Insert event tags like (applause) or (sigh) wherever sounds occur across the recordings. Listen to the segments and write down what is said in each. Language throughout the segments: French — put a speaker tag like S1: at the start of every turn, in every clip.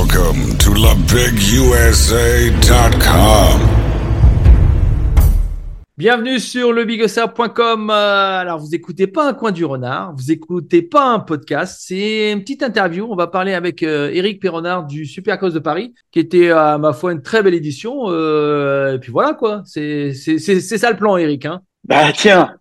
S1: Welcome to LeBigUSA.com.
S2: Bienvenue sur lebigusa.com. Euh, alors, vous écoutez pas un coin du renard, vous écoutez pas un podcast, c'est une petite interview. On va parler avec euh, Eric Perronard du Supercross de Paris, qui était à ma foi une très belle édition. Euh, et puis voilà quoi, c'est c'est c'est c'est ça le plan, Eric. Hein.
S3: Bah tiens,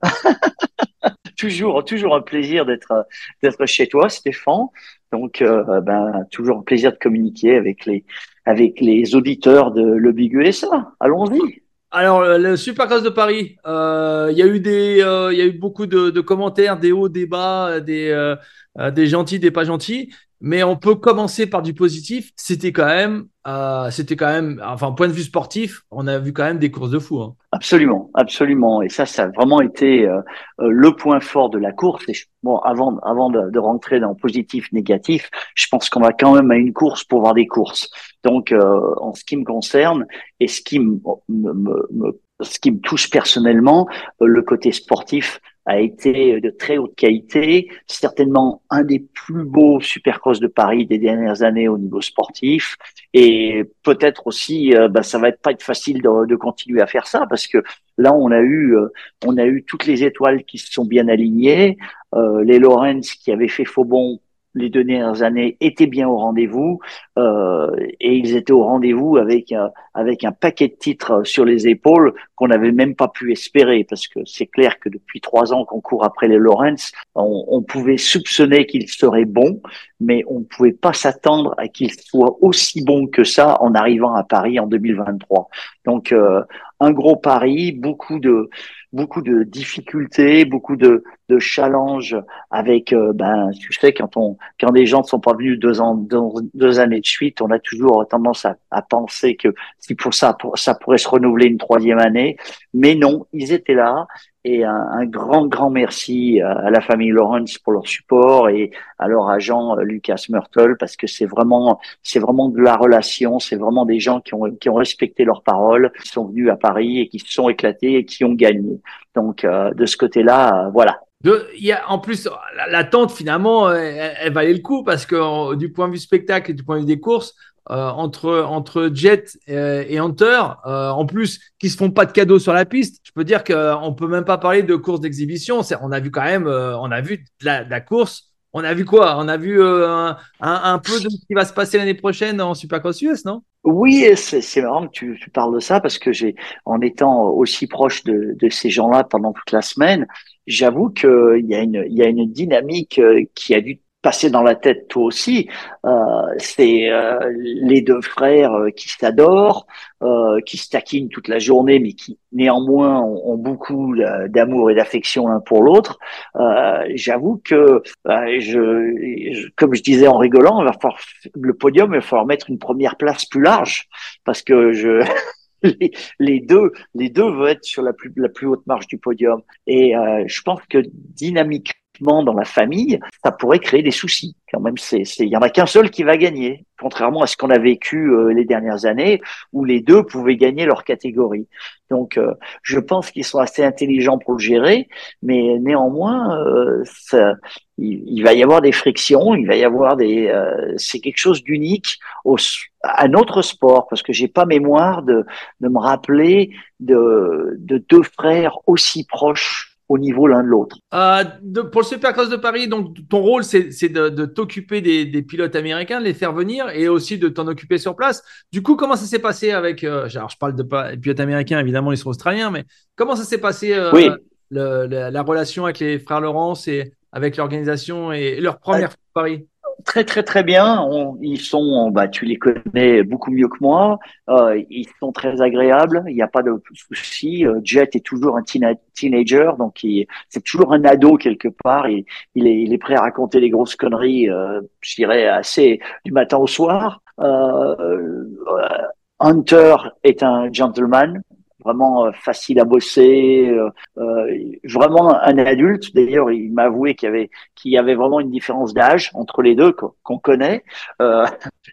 S3: toujours toujours un plaisir d'être d'être chez toi, Stéphane. Donc euh, ben toujours un plaisir de communiquer avec les avec les auditeurs de Le Big USA. Allons-y.
S2: Alors, euh, le Supercross de Paris, euh, il y a eu des, euh, il y a eu beaucoup de, de commentaires, des hauts, des bas, des, euh, euh, des gentils, des pas gentils. Mais on peut commencer par du positif. C'était quand même, euh, c'était quand même, enfin, point de vue sportif, on a vu quand même des courses de fou. Hein.
S3: Absolument, absolument. Et ça, ça a vraiment été euh, euh, le point fort de la course. Et je- bon, avant, avant de, de rentrer dans positif, négatif, je pense qu'on va quand même à une course pour voir des courses. Donc, euh, en ce qui me concerne et ce qui me, me- me- ce qui me touche personnellement, euh, le côté sportif a été de très haute qualité, certainement un des plus beaux supercross de Paris des dernières années au niveau sportif, et peut-être aussi, euh, bah, ça va être pas être facile de, de continuer à faire ça parce que là, on a eu, euh, on a eu toutes les étoiles qui se sont bien alignées, euh, les Lawrence qui avaient fait faux bond les deux dernières années étaient bien au rendez-vous euh, et ils étaient au rendez-vous avec un, avec un paquet de titres sur les épaules qu'on n'avait même pas pu espérer parce que c'est clair que depuis trois ans qu'on court après les Lawrence, on, on pouvait soupçonner qu'ils seraient bons, mais on ne pouvait pas s'attendre à qu'ils soient aussi bons que ça en arrivant à Paris en 2023. Donc euh, un gros pari, beaucoup de beaucoup de difficultés, beaucoup de, de challenges avec euh, ben tu sais quand on quand des gens ne sont pas venus deux ans deux, deux années de suite, on a toujours tendance à, à penser que si pour ça ça pourrait se renouveler une troisième année, mais non, ils étaient là et un, un grand grand merci à, la famille Lawrence pour leur support et à leur agent Lucas Myrtle parce que c'est vraiment c'est vraiment de la relation, c'est vraiment des gens qui ont qui ont respecté leurs paroles, qui sont venus à Paris et qui se sont éclatés et qui ont gagné. Donc euh, de ce côté-là, euh, voilà.
S2: De, y a, en plus, la- l'attente finalement, euh, elle, elle valait le coup parce que du point de vue spectacle et du point de vue des courses, entre entre Jet euh, et Hunter, euh, en plus, qui se font pas de cadeaux sur la piste, je peux dire qu'on peut même pas parler de course d'exhibition. On a vu quand même, euh, on a vu la, course. On a vu quoi? On a vu euh, un, peu de ce qui va se passer l'année prochaine en Supercross US, non?
S3: Oui, c'est marrant que tu, parles de ça parce que j'ai, en étant aussi proche de, ces gens-là pendant toute la semaine, j'avoue qu'il y a une, il y a une dynamique euh, qui a dû passer dans la tête toi aussi. Euh, c'est euh, les deux frères euh, qui s'adorent, euh, qui se taquinent toute la journée, mais qui néanmoins ont, beaucoup d'amour et d'affection l'un pour l'autre. Euh, j'avoue que, euh, je, comme je disais en rigolant, il va falloir, le podium, il va falloir mettre une première place plus large parce que je (laughs) les, les deux les deux veulent être sur la plus la plus haute marche du podium et euh, je pense que dynamiquement dans la famille ça pourrait créer des soucis. Quand même c'est il y en a qu'un seul qui va gagner contrairement à ce qu'on a vécu euh, les dernières années où les deux pouvaient gagner leur catégorie. Donc euh, je pense qu'ils sont assez intelligents pour le gérer mais néanmoins euh, ça, il, il va y avoir des frictions il va y avoir des euh, c'est quelque chose d'unique au à notre sport parce que j'ai pas mémoire de de me rappeler de, de deux frères aussi proches au niveau l'un de l'autre.
S2: Euh, pour le Supercross de Paris, donc ton rôle, c'est de, de t'occuper des, des pilotes américains, de les faire venir et aussi de t'en occuper sur place. Du coup, comment ça s'est passé avec, euh, alors je parle de pas- pilotes américains, évidemment, ils sont australiens, mais comment ça s'est passé euh,
S3: Oui.
S2: le- la, la relation avec les frères Laurence et avec l'organisation et leur première fois à Paris?
S3: Très très très bien. Ils sont, bah tu les connais beaucoup mieux que moi. Euh, ils sont très agréables. Il n'y a pas de souci. Euh, Jet est toujours un teen- teenager, donc il- c'est toujours un ado quelque part. Et il est, il est prêt à raconter des grosses conneries. Euh, je dirais assez du matin au soir. Euh, euh, Hunter est un gentleman. Vraiment euh, facile à bosser, euh, euh, vraiment un adulte. D'ailleurs, il m'a avoué qu'il y avait qu'il y avait vraiment une différence d'âge entre les deux qu'on connaît. Euh,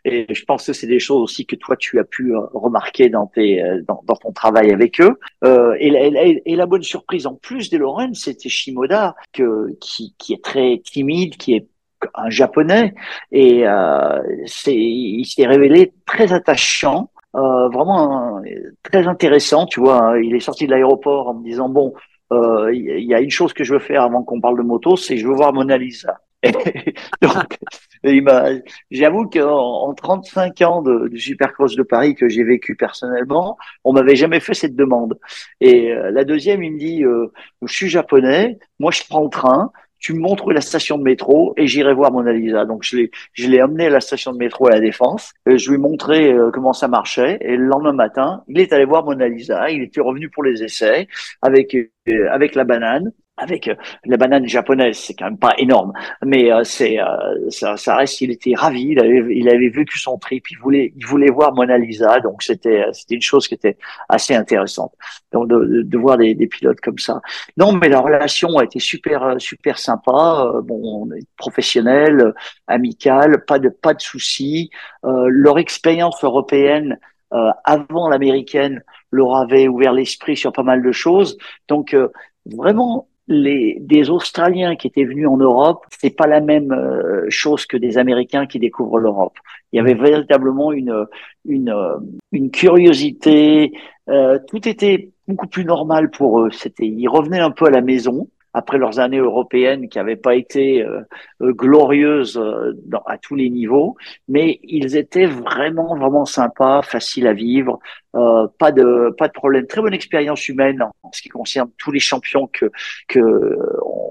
S3: et je pense que c'est des choses aussi que toi tu as pu euh, remarquer dans tes dans, dans ton travail avec eux. Euh, et, la, la bonne surprise en plus des Lorraine, c'était Shimoda que qui qui est très timide, qui est un japonais et euh, c'est il s'est révélé très attachant euh, vraiment très intéressant tu vois il est sorti de l'aéroport en me disant bon euh, il y a une chose que je veux faire avant qu'on parle de moto c'est je veux voir Mona Lisa (laughs) donc j'avoue qu'en en 35 ans de, du Supercross de Paris que j'ai vécu personnellement, on m'avait jamais fait cette demande. Et euh, la deuxième, il me dit, euh, je suis japonais, moi je prends le train, tu me montres la station de métro et j'irai voir Mona Lisa. Donc je l'ai, je l'ai amené à la station de métro à la Défense. Et je lui ai montré euh, comment ça marchait. Et le lendemain matin, il est allé voir Mona Lisa. Il était revenu pour les essais avec euh, avec la banane avec euh, la banane japonaise, c'est quand même pas énorme, mais euh, c'est euh, ça, ça, reste. Il était ravi, il avait, il avait vécu son trip, il voulait, il voulait voir Mona Lisa, donc c'était, c'était une chose qui était assez intéressante. Donc de, de voir des, des, pilotes comme ça. Non, mais la relation a été super, super sympa. bon, on est professionnel, amical, pas de, pas de soucis. leur expérience européenne avant l'américaine leur avait ouvert l'esprit sur pas mal de choses. Donc vraiment les des Australiens qui étaient venus en Europe, c'est pas la même euh, chose que des Américains qui découvrent l'Europe. Il y avait véritablement une une une curiosité. Euh, tout était beaucoup plus normal pour eux. C'était, ils revenaient un peu à la maison après leurs années européennes qui n'avaient pas été euh, euh, glorieuses euh, dans, à tous les niveaux, mais ils étaient vraiment vraiment sympas, faciles à vivre, euh, pas de pas de problème, très bonne expérience humaine en, ce qui concerne tous les champions que que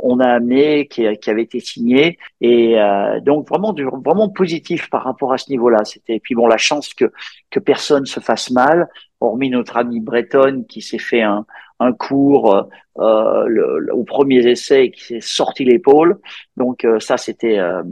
S3: on a amenés, qui, qui avaient été signés, et euh, donc vraiment vraiment positif par rapport à ce niveau-là. C'était puis bon la chance que que personne se fasse mal, hormis notre ami Breton qui s'est fait un un cours euh, le, au premier essai qui s'est sorti l'épaule. Donc euh, ça, c'était euh,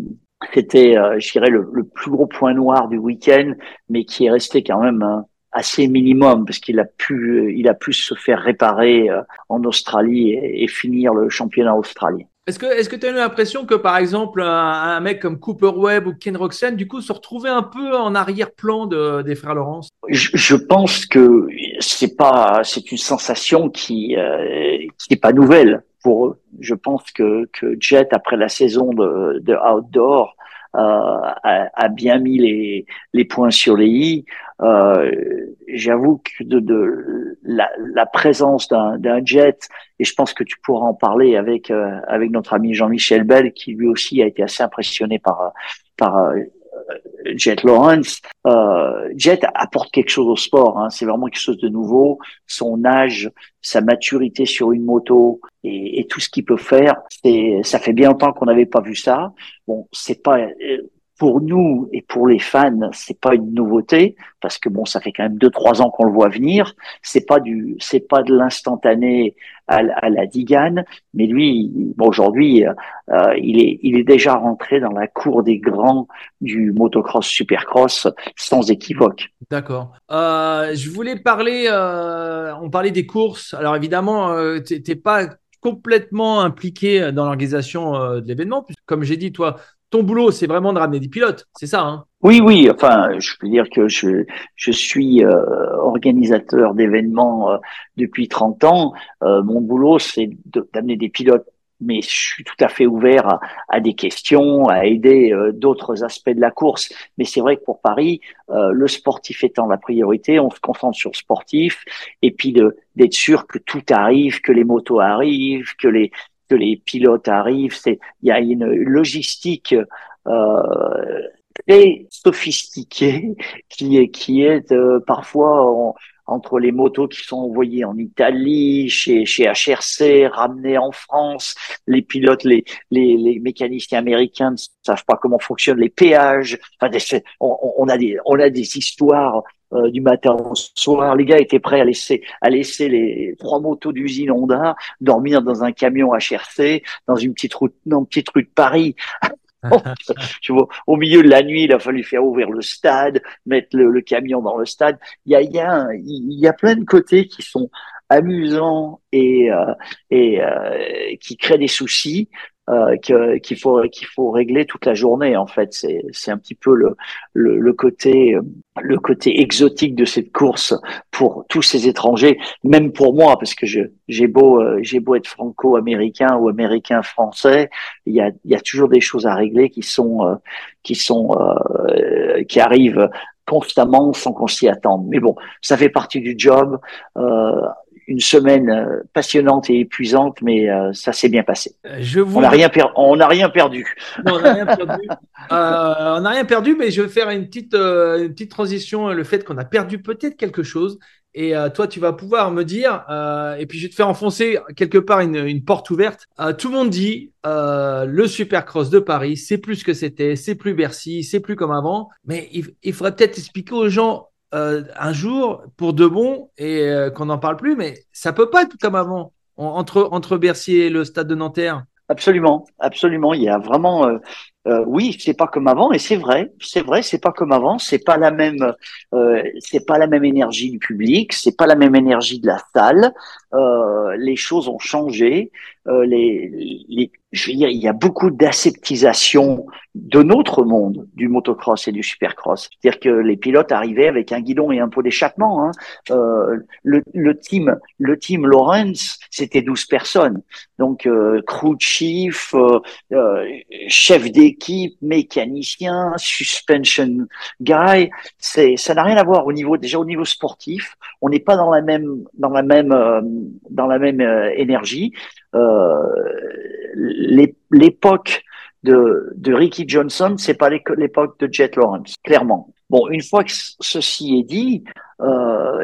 S3: c'était, je dirais, le, le, plus gros point noir du week-end, mais qui est resté quand même assez minimum parce qu'il a pu, il a pu se faire réparer en Australie et, et finir le championnat australien.
S2: Est-ce que est-ce que tu as eu l'impression que par exemple un, un, mec comme Cooper Webb ou Ken Roxen du coup se retrouvait un peu en arrière-plan de, des frères Laurence?
S3: Je, je, pense que c'est pas c'est une sensation qui euh, qui n'est pas nouvelle pour eux. Je pense que que Jet après la saison de, de outdoor a, a, bien mis les les points sur les i. Euh, J'avoue que de, de la, la présence d'un jet et je pense que tu pourras en parler avec euh, avec notre ami Jean-Michel Bell qui lui aussi a été assez impressionné par par euh, Jet Lawrence. Euh, Jet apporte quelque chose au sport. Hein. C'est vraiment quelque chose de nouveau. Son âge, sa maturité sur une moto et, tout ce qu'il peut faire, ça fait bien longtemps qu'on n'avait pas vu ça. Bon, c'est pas pour nous et pour les fans, c'est pas une nouveauté parce que bon, ça fait quand même deux trois ans qu'on le voit venir. C'est pas du, c'est pas de l'instantané à, la Digane, mais lui, bon, aujourd'hui, euh, il est, il est déjà rentré dans la cour des grands du motocross supercross sans équivoque.
S2: D'accord. Euh, je voulais parler, euh, on parlait des courses. Alors évidemment, euh, t'es pas complètement impliqué dans l'organisation euh, de l'événement. Comme j'ai dit, toi, ton boulot, c'est vraiment de ramener des pilotes, c'est ça hein?
S3: Oui, oui. Enfin, je peux dire que je, suis euh, organisateur d'événements euh, depuis 30 ans. Euh, mon boulot, c'est d'amener des pilotes mais je suis tout à fait ouvert à, des questions, à aider d'autres aspects de la course. Mais c'est vrai que pour Paris, le sportif étant la priorité, on se concentre sur le sportif et puis d'être sûr que tout arrive, que les motos arrivent, que les que les pilotes arrivent. C'est il y a une logistique euh, très sophistiquée (laughs) qui est qui est euh, parfois entre les motos qui sont envoyées en Italie, chez, chez HRC, ramenées en France, les pilotes, les, les, les mécaniciens américains ne savent pas comment fonctionnent les péages. Enfin, on, on, a des, on a des histoires euh, du matin au soir. Les gars étaient prêts à laisser, à laisser les trois motos d'usine Honda dormir dans un camion HRC, dans une petite route, dans une petite rue de Paris. (laughs) tu vois, au milieu de la nuit, il a fallu faire ouvrir le stade, mettre le, camion dans le stade. Il y a, il y a, il y a plein de côtés qui sont amusant et, et qui crée des soucis euh, qu'il faut qu'il faut régler toute la journée en fait. C'est c'est un petit peu le, le, le côté le côté exotique de cette course pour tous ces étrangers même pour moi parce que je j'ai beau euh, j'ai beau être franco-américain ou américain français il y a il y a toujours des choses à régler qui sont euh, qui sont euh, qui arrivent constamment sans qu'on s'y attende. Mais bon ça fait partie du job euh, une semaine euh, passionnante et épuisante, mais euh, ça s'est bien passé. Je vous... On n'a rien, rien perdu.
S2: Non, on n'a rien perdu. (laughs) euh, on n'a rien perdu, mais je vais faire une petite, euh, une petite transition. Le fait qu'on a perdu peut-être quelque chose. Et toi, tu vas pouvoir me dire, et puis je vais te faire enfoncer quelque part une, une porte ouverte. tout le monde dit, le Supercross de Paris, c'est plus ce que c'était, c'est plus Bercy, c'est plus comme avant. Mais il, il faudrait peut-être expliquer aux gens euh, un jour pour de bon et euh, qu'on n'en parle plus, mais ça peut pas être comme avant entre, entre Bercy et le stade de Nanterre.
S3: Absolument, absolument. Il y a vraiment, euh, euh, oui, c'est pas comme avant, et c'est vrai, c'est vrai, c'est pas comme avant. C'est pas la même, euh, c'est pas la même énergie du public, c'est pas la même énergie de la salle. Euh, les choses ont changé. Euh, les, les, je veux dire, il y a beaucoup d'aseptisation de notre monde du motocross et du supercross. C'est-à-dire que les pilotes arrivaient avec un guidon et un pot d'échappement. Hein. Euh, le, le, team, le team Lawrence, c'était 12 personnes. Donc euh, crew chief, chef d'équipe, mécanicien, suspension guy, c'est ça n'a rien à voir au niveau déjà au niveau sportif. On n'est pas dans la même dans la même dans la même énergie. L'époque de, de Ricky Johnson, c'est pas l'époque de Jet Lawrence, clairement. Bon, une fois que ceci est dit, euh,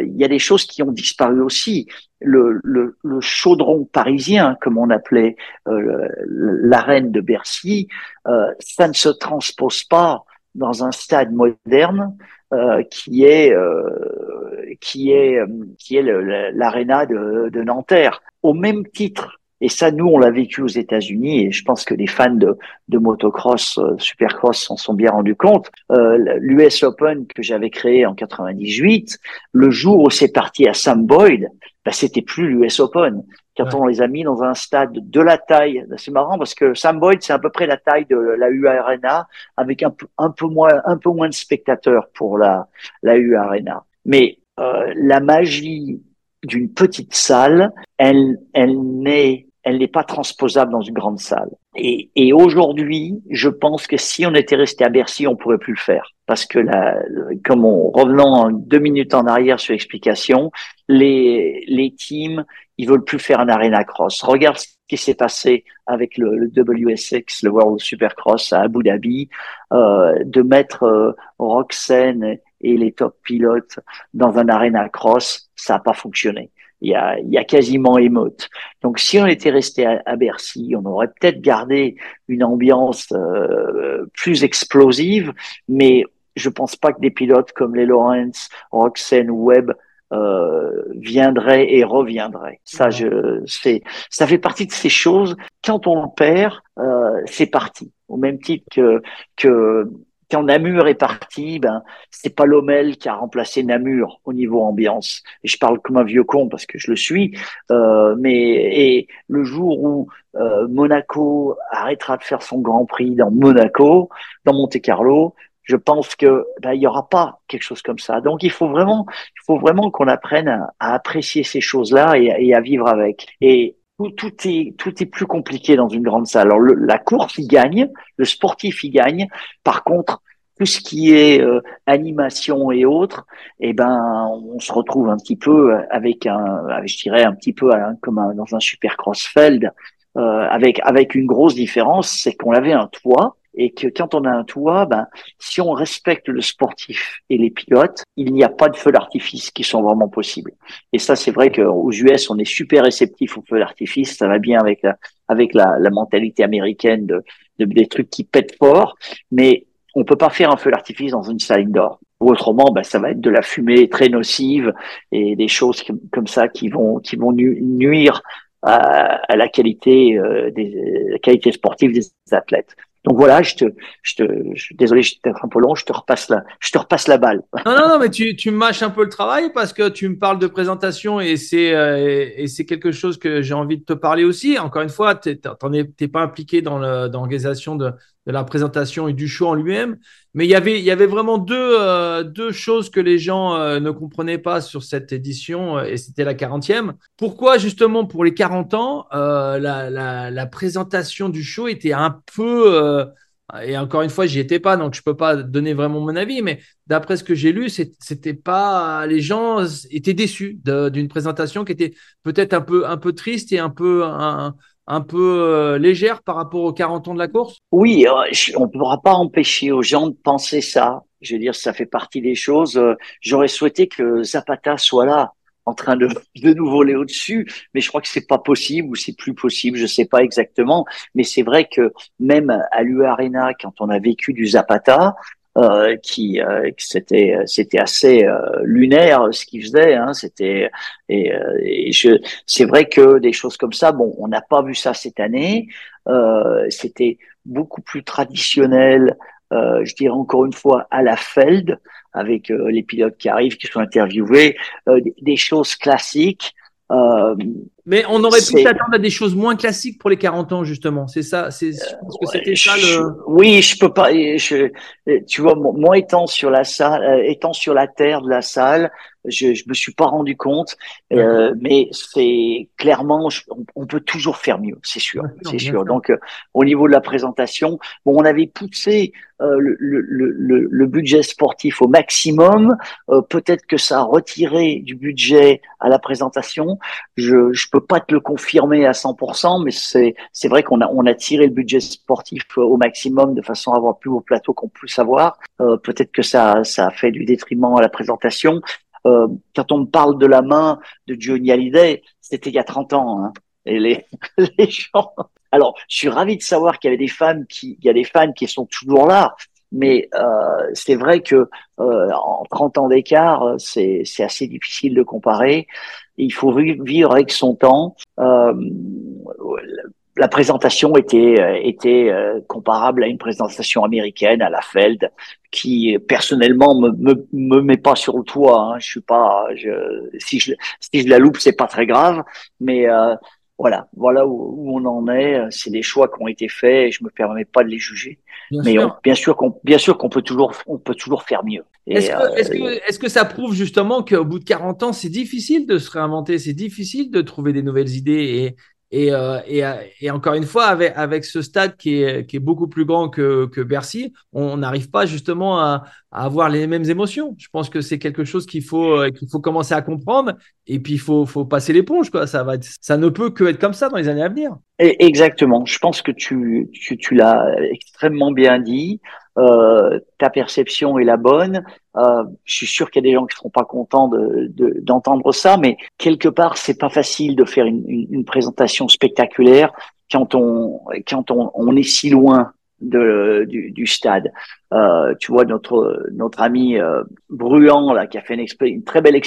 S3: il y a des choses qui ont disparu aussi. Le, le, le chaudron parisien, comme on appelait euh, l'arène de Bercy, euh, ça ne se transpose pas dans un stade moderne euh, qui est euh, qui est qui est l'aréna de, de Nanterre. Au même titre et ça, nous, on l'a vécu aux États-Unis, et je pense que les fans de, de motocross, euh, supercross, s'en sont bien rendus compte. Euh, L'US Open que j'avais créé en 98, le jour où c'est parti à Sam Boyd, bah, c'était plus l'US Open. Quand on les a mis dans un stade de la taille, bah, c'est marrant parce que Sam Boyd, c'est à peu près la taille de la U Arena, avec un peu, un peu moins, un peu moins de spectateurs pour la, la U Arena. Mais euh, la magie d'une petite salle, elle, elle n'est elle n'est pas transposable dans une grande salle. Et, et aujourd'hui, je pense que si on était resté à Bercy, on pourrait plus le faire. Parce que comme on, revenant deux minutes en arrière sur l'explication, les, les teams, ils veulent plus faire un arena cross. Regarde ce qui s'est passé avec le, le, WSX, le World Supercross à Abu Dhabi, euh, de mettre euh, Roxanne et les top pilotes dans un arena cross, ça n'a pas fonctionné il y a, il y a quasiment émote. Donc si on était resté à, Bercy, on aurait peut-être gardé une ambiance euh, plus explosive, mais je pense pas que des pilotes comme les Lawrence, Roxanne ou Webb euh, viendraient et reviendraient. Ça, je, c'est, ça fait partie de ces choses. Quand on le perd, euh, c'est parti. Au même titre que que quand Namur est parti, ben c'est pas Lomel qui a remplacé Namur au niveau ambiance. Et je parle comme un vieux con parce que je le suis. Euh, mais et le jour où euh, Monaco arrêtera de faire son Grand Prix dans Monaco, dans Monte Carlo, je pense que ben, il y aura pas quelque chose comme ça. Donc il faut vraiment, il faut vraiment qu'on apprenne à, apprécier ces choses-là et, à vivre avec. Tout, est tout est plus compliqué dans une grande salle. Alors la course il gagne, le sportif il gagne. Par contre, tout ce qui est euh, animation et autres, eh ben on se retrouve un petit peu avec un, je dirais un petit peu comme dans un super crossfeld, euh, avec avec une grosse différence, c'est qu'on avait un toit et que quand on a un toit, ben, si on respecte le sportif et les pilotes, il n'y a pas de feux d'artifice qui sont vraiment possibles. Et ça, c'est vrai qu'aux US, on est super réceptif aux feux d'artifice. Ça va bien avec la, avec la, la mentalité américaine de, de, des trucs qui pètent fort. Mais on peut pas faire un feu d'artifice dans une salle indoor. Ou autrement, ben, ça va être de la fumée très nocive et des choses comme ça qui vont, qui vont nuire à, à la qualité, euh, des, la qualité sportive des athlètes. Donc voilà, je te, je te, je, désolé, je un peu long, je te repasse la, je te repasse la balle.
S2: Non, non, non, mais tu, tu mâches un peu le travail parce que tu me parles de présentation et c'est, euh, et c'est quelque chose que j'ai envie de te parler aussi. Encore une fois, tu n'es pas impliqué dans l'organisation de, de la présentation et du show en lui-même. Mais il y avait, il y avait vraiment deux, euh, deux choses que les gens euh, ne comprenaient pas sur cette édition, euh, et c'était la 40e. Pourquoi, justement, pour les 40 ans, la, la, présentation du show était un peu. et encore une fois, j'y étais pas, donc je peux pas donner vraiment mon avis, mais d'après ce que j'ai lu, c'était pas. Les gens étaient déçus d'une présentation qui était peut-être un peu, un peu triste et un peu. Un peu euh, légère par rapport aux 40 ans de la course?
S3: Oui, euh, on ne pourra pas empêcher aux gens de penser ça. Je veux dire, ça fait partie des choses. Euh, j'aurais souhaité que Zapata soit là en train de, (laughs) de nous voler au-dessus, mais je crois que c'est pas possible ou c'est plus possible, je sais pas exactement. Mais c'est vrai que même à l'U Arena, quand on a vécu du Zapata, euh, qui euh, c'était c'était assez euh, lunaire ce qu'il faisait hein, c'était et, et, je c'est vrai que des choses comme ça bon on n'a pas vu ça cette année. C'était beaucoup plus traditionnel je dirais encore une fois à la Feld avec les pilotes qui arrivent qui sont interviewés des, des, choses classiques
S2: mais on aurait pu s'attendre à des choses moins classiques pour les 40 ans, justement. C'est ça, c'est, je pense que c'était ça le.
S3: Oui, je peux pas. Je, tu vois, moi étant sur la salle, euh, étant sur la terre de la salle, je, je me suis pas rendu compte, euh, mais c'est clairement, on, peut toujours faire mieux, c'est sûr, c'est sûr. Donc, euh, au niveau de la présentation, bon, on avait poussé euh, le, le, le, le, budget sportif au maximum. Peut-être que ça a retiré du budget à la présentation. Je, je peux pas te le confirmer à 100%, mais c'est c'est vrai qu'on a on a tiré le budget sportif au maximum de façon à avoir plus haut plateau qu'on puisse avoir. Peut-être que ça ça a fait du détriment à la présentation. Euh, quand on me parle de la main de Johnny Hallyday, c'était il y a 30 ans. Hein. Et les, (laughs) les gens. Alors, je suis ravi de savoir qu'il y avait des fans qui, il y a des fans qui sont toujours là. Mais euh, c'est vrai que euh, en 30 ans d'écart, c'est assez difficile de comparer. Il faut vivre avec son temps. Euh, la présentation était euh, était euh, comparable à une présentation américaine à la Feld, qui personnellement me me, me met pas sur le toit. Hein. Je suis pas, je, si je si je la loupe, c'est pas très grave, mais euh, voilà, voilà où, on en est. C'est des choix qui ont été faits et je me permets pas de les juger. Bien mais sûr. bien sûr qu'on bien sûr qu'on peut toujours on peut toujours faire mieux.
S2: Est-ce que, est que, est que, ça prouve justement qu'au bout de 40 ans, c'est difficile de se réinventer, c'est difficile de trouver des nouvelles idées euh, euh, et, encore une fois, avec, ce stade qui est, beaucoup plus grand que Bercy, on n'arrive pas justement à, à, avoir les mêmes émotions. Je pense que c'est quelque chose qu'il faut, euh, qu'il faut commencer à comprendre. Et puis, il faut, faut passer l'éponge. Quoi. Ça, va ça ne peut que être comme ça dans les années à venir.
S3: Exactement. Je pense que tu, tu, tu l'as extrêmement bien dit. Euh, ta perception est la bonne. Euh, je suis sûr qu'il y a des gens qui seront pas contents de, d'entendre ça, mais quelque part, c'est pas facile de faire une, une, présentation spectaculaire quand on quand on, on est si loin de, du, du stade. Euh, tu vois notre notre ami euh, Bruant là qui a fait une, une très belle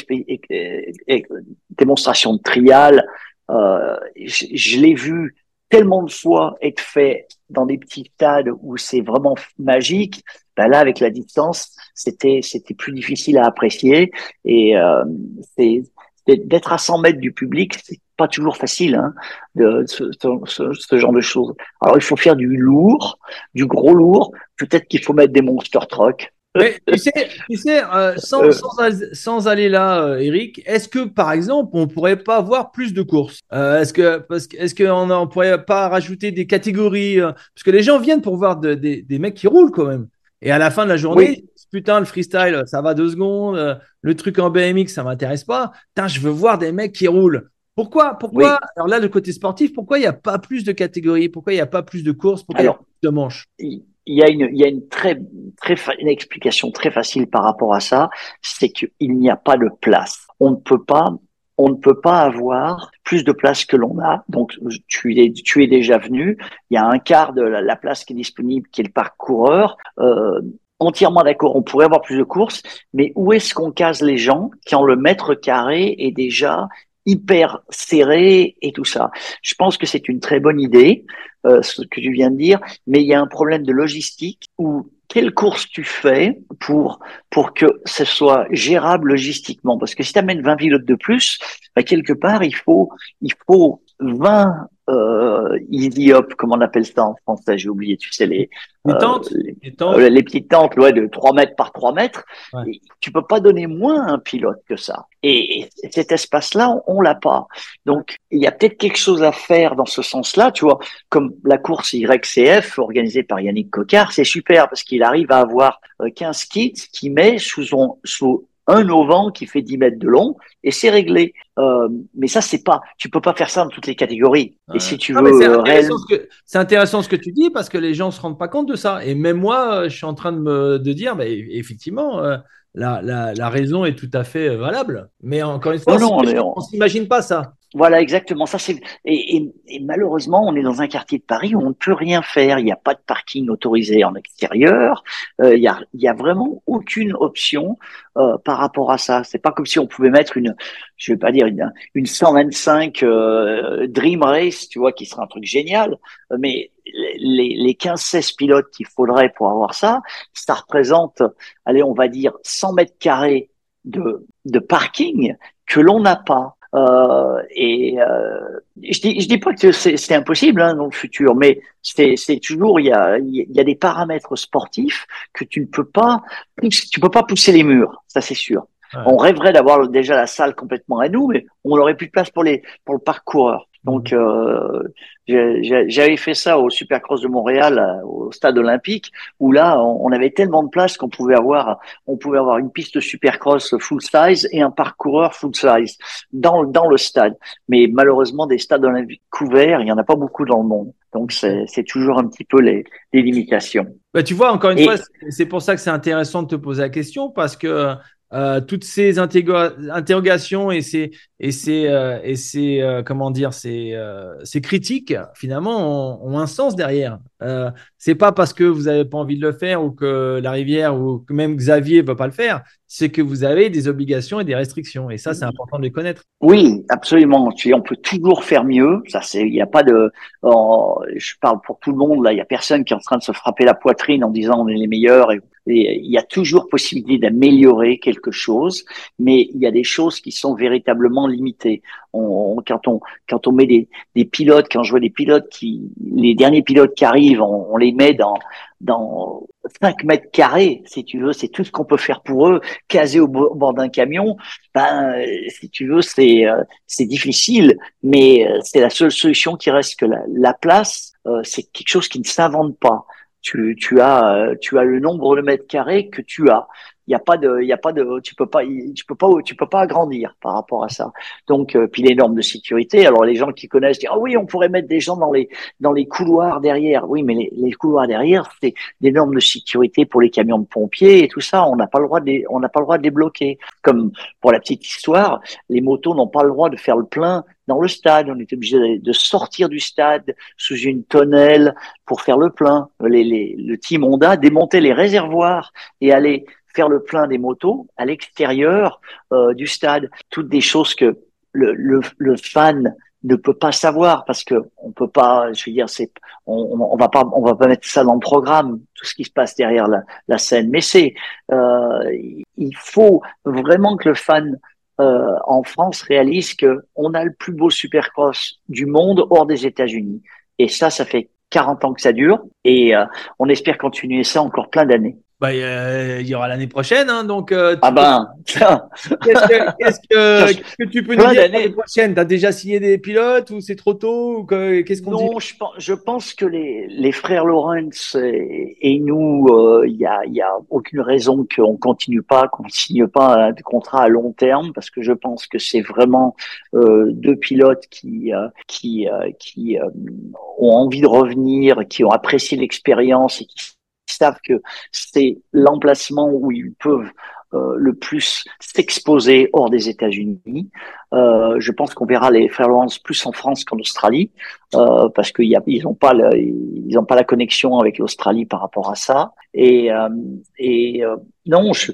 S3: démonstration de trial. Euh, je, je l'ai vu tellement de fois être fait dans des petits stades où c'est vraiment magique, ben là avec la distance, c'était c'était plus difficile à apprécier et euh, c'est d'être à 100 mètres du public, c'est pas toujours facile hein, de ce, ce, ce, genre de choses. Alors il faut faire du lourd, du gros lourd. Peut-être qu'il faut mettre des monster trucks.
S2: Mais tu sais, tu sais euh, sans, euh. sans, sans, aller là, euh, Eric, est-ce que par exemple, on pourrait pas avoir plus de courses? Euh, Est-ce que parce que est-ce qu'on on pourrait pas rajouter des catégories Parce que les gens viennent pour voir de, des mecs qui roulent quand même. Et à la fin de la journée, putain, le freestyle, ça va deux secondes. Le truc en BMX, ça m'intéresse pas. Putain, je veux voir des mecs qui roulent. Pourquoi Pourquoi Alors là, le côté sportif, pourquoi il n'y a pas plus de catégories? Pourquoi il n'y a pas plus de courses? Pourquoi il y a plus de manches?
S3: il y a une, il y a une très, très, une explication très facile par rapport à ça, c'est qu'il n'y a pas de place. On ne peut pas, on ne peut pas avoir plus de place que l'on a. Donc, tu es, tu es déjà venu. Il y a un quart de la, place qui est disponible, qui est le parcoureur. Euh, entièrement d'accord. On pourrait avoir plus de courses, mais où est-ce qu'on case les gens quand le mètre carré est déjà hyper serré et tout ça. Je pense que c'est une très bonne idée, euh, ce que tu viens de dire, mais il y a un problème de logistique où quelle course tu fais pour pour que ce soit gérable logistiquement? Parce que si tu amènes 20 pilotes de plus, bah, quelque part il faut il faut 20 euh, easy comment on appelle ça en français, j'ai oublié, tu sais, les,
S2: les tentes,
S3: euh, les, euh, les, petites tentes ouais, de 3 mètres par 3 mètres. tu peux pas donner moins à un pilote que ça. Et, cet espace-là, on, on l'a pas. Donc, il y a peut-être quelque chose à faire dans ce sens-là, tu vois, comme la course YCF organisée par Yannick Cocard, c'est super parce qu'il arrive à avoir 15 kits qui met sous, son, sous un auvent qui fait 10 mètres de long et c'est réglé. Euh, mais ça, c'est pas, tu peux pas faire ça dans toutes les catégories. Et si tu veux,
S2: c'est intéressant, ce intéressant, ce que tu dis parce que les gens se rendent pas compte de ça. Et même moi, je suis en train de me de dire, mais effectivement, euh, la, la, la, raison est tout à fait valable. Mais encore une fois, on s'imagine pas ça.
S3: Voilà, exactement. Ça, c'est et, et, malheureusement, on est dans un quartier de Paris où on ne peut rien faire. Il n'y a pas de parking autorisé en extérieur. Euh, il y a, il y a vraiment aucune option euh, par rapport à ça. C'est pas comme si on pouvait mettre une, je vais pas dire une, une 125 euh, Dream Race, tu vois, qui serait un truc génial. Mais les, les 15-16 pilotes qu'il faudrait pour avoir ça, ça représente, allez, on va dire 100 mètres carrés de, de parking que l'on n'a pas. Euh, et euh, je dis, je dis pas que c'est impossible hein, dans le futur, mais c'est toujours il y a, il y a des paramètres sportifs que tu ne peux pas, tu peux pas pousser les murs, ça c'est sûr. On rêverait d'avoir déjà la salle complètement à nous, mais on n'aurait plus de place pour les pour le parcoureur. Donc, euh, j'avais fait ça au Supercross de Montréal, euh, au stade olympique, où là, on avait tellement de place qu'on pouvait avoir, on pouvait avoir une piste Supercross full size et un parcoureur full size dans dans le stade. Mais malheureusement, des stades olympiques couverts, il y en a pas beaucoup dans le monde. Donc, c'est toujours un petit peu les, les limitations.
S2: Bah, tu vois, encore une fois, c'est pour ça que c'est intéressant de te poser la question parce que euh, toutes ces interrogations et ces et ces euh, et ces euh, comment dire ces ces critiques finalement ont, un sens derrière. c'est pas parce que vous avez pas envie de le faire ou que la rivière ou que même Xavier veut pas le faire, c'est que vous avez des obligations et des restrictions et ça c'est important de les connaître.
S3: Oui, absolument. On peut toujours faire mieux. Ça c'est il n'y a pas de je parle pour tout le monde là, il y a personne qui est en train de se frapper la poitrine en disant on est les meilleurs il y a toujours possibilité d'améliorer quelque chose, mais il y a des choses qui sont véritablement limitées. On, quand on quand on met des, des pilotes, quand je vois des pilotes qui, les derniers pilotes qui arrivent, on, les met dans dans 5 mètres carrés, si tu veux, c'est tout ce qu'on peut faire pour eux, casé au bord d'un camion. Ben, si tu veux, c'est euh, c'est difficile, mais euh, c'est la seule solution qui reste que la, la place, euh, c'est quelque chose qui ne s'invente pas tu, tu as euh, tu as le nombre de mètres carrés que tu as. Il y a pas de il y a pas de tu peux pas tu peux pas tu peux pas agrandir par rapport à ça. Donc euh, puis les normes de sécurité. Alors les gens qui connaissent disent ah oui on pourrait mettre des gens dans les dans les couloirs derrière. Oui mais les, les couloirs derrière c'est des normes de sécurité pour les camions de pompiers et tout ça. On n'a pas le droit de on n'a pas le droit de débloquer. Comme pour la petite histoire, les motos n'ont pas le droit de faire le plein dans le stade. On était obligé de sortir du stade sous une tonnelle pour faire le plein. Les, les, le team Honda démontait les réservoirs et allait faire le plein des motos à l'extérieur euh, du stade. Toutes des choses que le, fan ne peut pas savoir parce que on peut pas, je veux dire, c'est, on, on, va pas, on va pas mettre ça dans le programme, tout ce qui se passe derrière la, scène. Mais c'est, euh, il faut vraiment que le fan euh, en France réalise que on a le plus beau supercross du monde hors des États-Unis. Et ça, ça fait 40 ans que ça dure et on espère continuer ça encore plein d'années.
S2: Bah, il y aura l'année prochaine, hein, donc. Euh,
S3: ah ben.
S2: Qu'est-ce que, (laughs) que, tu peux nous dire l'année prochaine T'as déjà signé des pilotes ou c'est trop tôt ou qu'est-ce qu'on dit?
S3: Non, je pense, je pense que les, les frères Lawrence et, et nous, euh, il y a, y a aucune raison qu'on continue pas, qu'on signe pas un contrat à long terme parce que je pense que c'est vraiment euh, deux pilotes qui qui qui ont envie de revenir, qui ont apprécié l'expérience et qui savent que c'est l'emplacement où ils peuvent euh, le plus s'exposer hors des États-Unis. Euh, je pense qu'on verra les frères Lawrence plus en France qu'en Australie euh, parce qu'ils n'ont pas pas la connexion avec l'Australie par rapport à ça. Et non, je,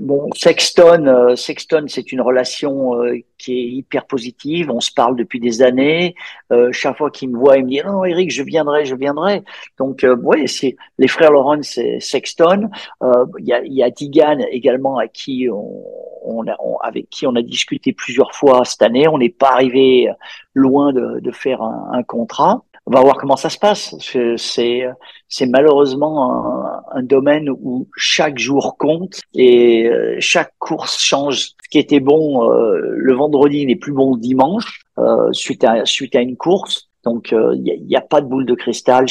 S3: bon, Sexton, euh, Sexton, c'est une relation euh, qui est hyper positive. On se parle depuis des années. Euh, chaque fois qu'il me voit, il me dit non, Eric, je viendrai, je viendrai. Donc, ouais, c'est les frères Lawrence et Sexton. Il y a, y Digan également à qui on, avec qui on a discuté plusieurs fois cette année. On n'est pas arrivé loin de, faire un contrat on va voir comment ça se passe. C'est c'est malheureusement un, un, domaine où chaque jour compte et euh, chaque course change. Ce qui était bon euh, le vendredi n'est plus bon le dimanche euh, suite à suite à une course. Donc il euh, n'y a, a, pas de boule de cristal.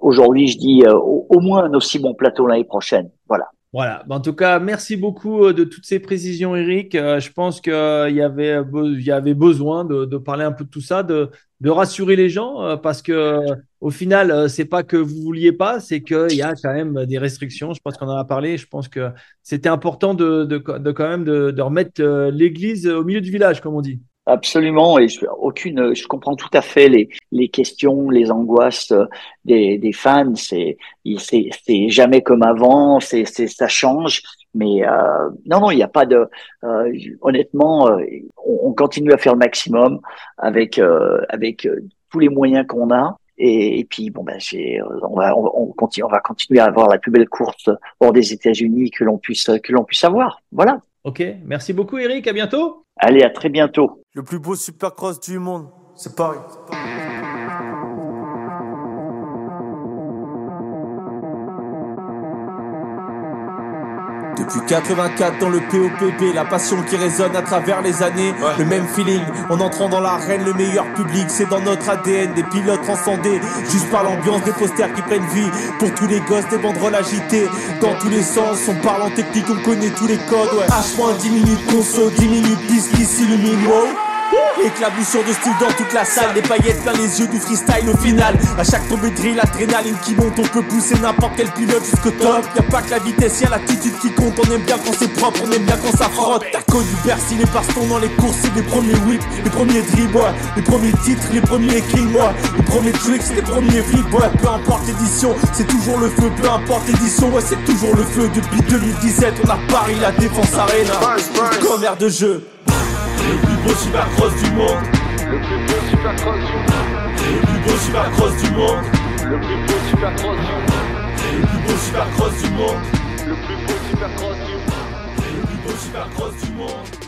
S3: Aujourd'hui, je dis au, au moins un aussi bon plateau l'année prochaine. Voilà.
S2: Voilà. En tout cas, merci beaucoup euh, de toutes ces précisions, Eric. Euh, je pense qu'il y avait, il y avait besoin de, parler un peu de tout ça, de, rassurer les gens, euh, parce que au final, c'est pas que vous vouliez pas, c'est qu'il y a quand même des restrictions. Je pense qu'on en a parlé. Je pense que c'était important de, de, quand même de remettre l'église au milieu du village, comme on dit.
S3: Absolument, et je, aucune, je comprends tout à fait les, les questions, les angoisses des, des fans. C'est, c'est, jamais comme avant, c'est, c'est, ça change. Mais euh, non, non, il n'y a pas de. Euh, honnêtement, euh, on, on, continue à faire le maximum avec euh, avec euh, tous les moyens qu'on a. Et, et, puis bon ben on va on, continue on va continuer à avoir la plus belle course hors des États-Unis que l'on puisse que l'on puisse avoir. Voilà.
S2: Ok, merci beaucoup Eric, à bientôt.
S3: Allez, à très bientôt.
S1: Le plus beau supercross du monde, c'est Paris. Depuis 84 dans le POPP, la passion qui résonne à travers les années, le même feeling en entrant dans l'arène, le meilleur public, c'est dans notre ADN, des pilotes transcendés, juste par l'ambiance des posters qui prennent vie, pour tous les gosses des banderoles agitées, dans tous les sens, on parle en technique, on connaît tous les codes, ouais. H-10 minutes conso, 10 minutes bis qui s'illumine, wow. Éclaboussure de style dans toute la salle, des paillettes plein les yeux du freestyle au final. À chaque tombée de drill, l'adrénaline qui monte, on peut pousser n'importe quel pilote jusqu'au top. Y'a pas que la vitesse, y'a l'attitude qui compte. On aime bien quand c'est propre, on aime bien quand ça frotte. T'as connu Bercy, les bastons dans les courses, c'est les premiers whips, les premiers dribbles, les premiers titres, les premiers kills, moi. Les premiers tricks, les premiers flips, ouais. Peu importe l'édition, c'est toujours le feu, peu importe l'édition, ouais, c'est toujours le feu. Depuis 2017, on a Paris, la défense arena. Comme air de jeu. Le plus beau supercross du monde. Le plus beau supercross du monde. Le plus beau supercross du monde. Le plus beau supercross du monde. Le plus beau supercross du monde. Le plus beau supercross du monde. Le plus beau supercross du monde.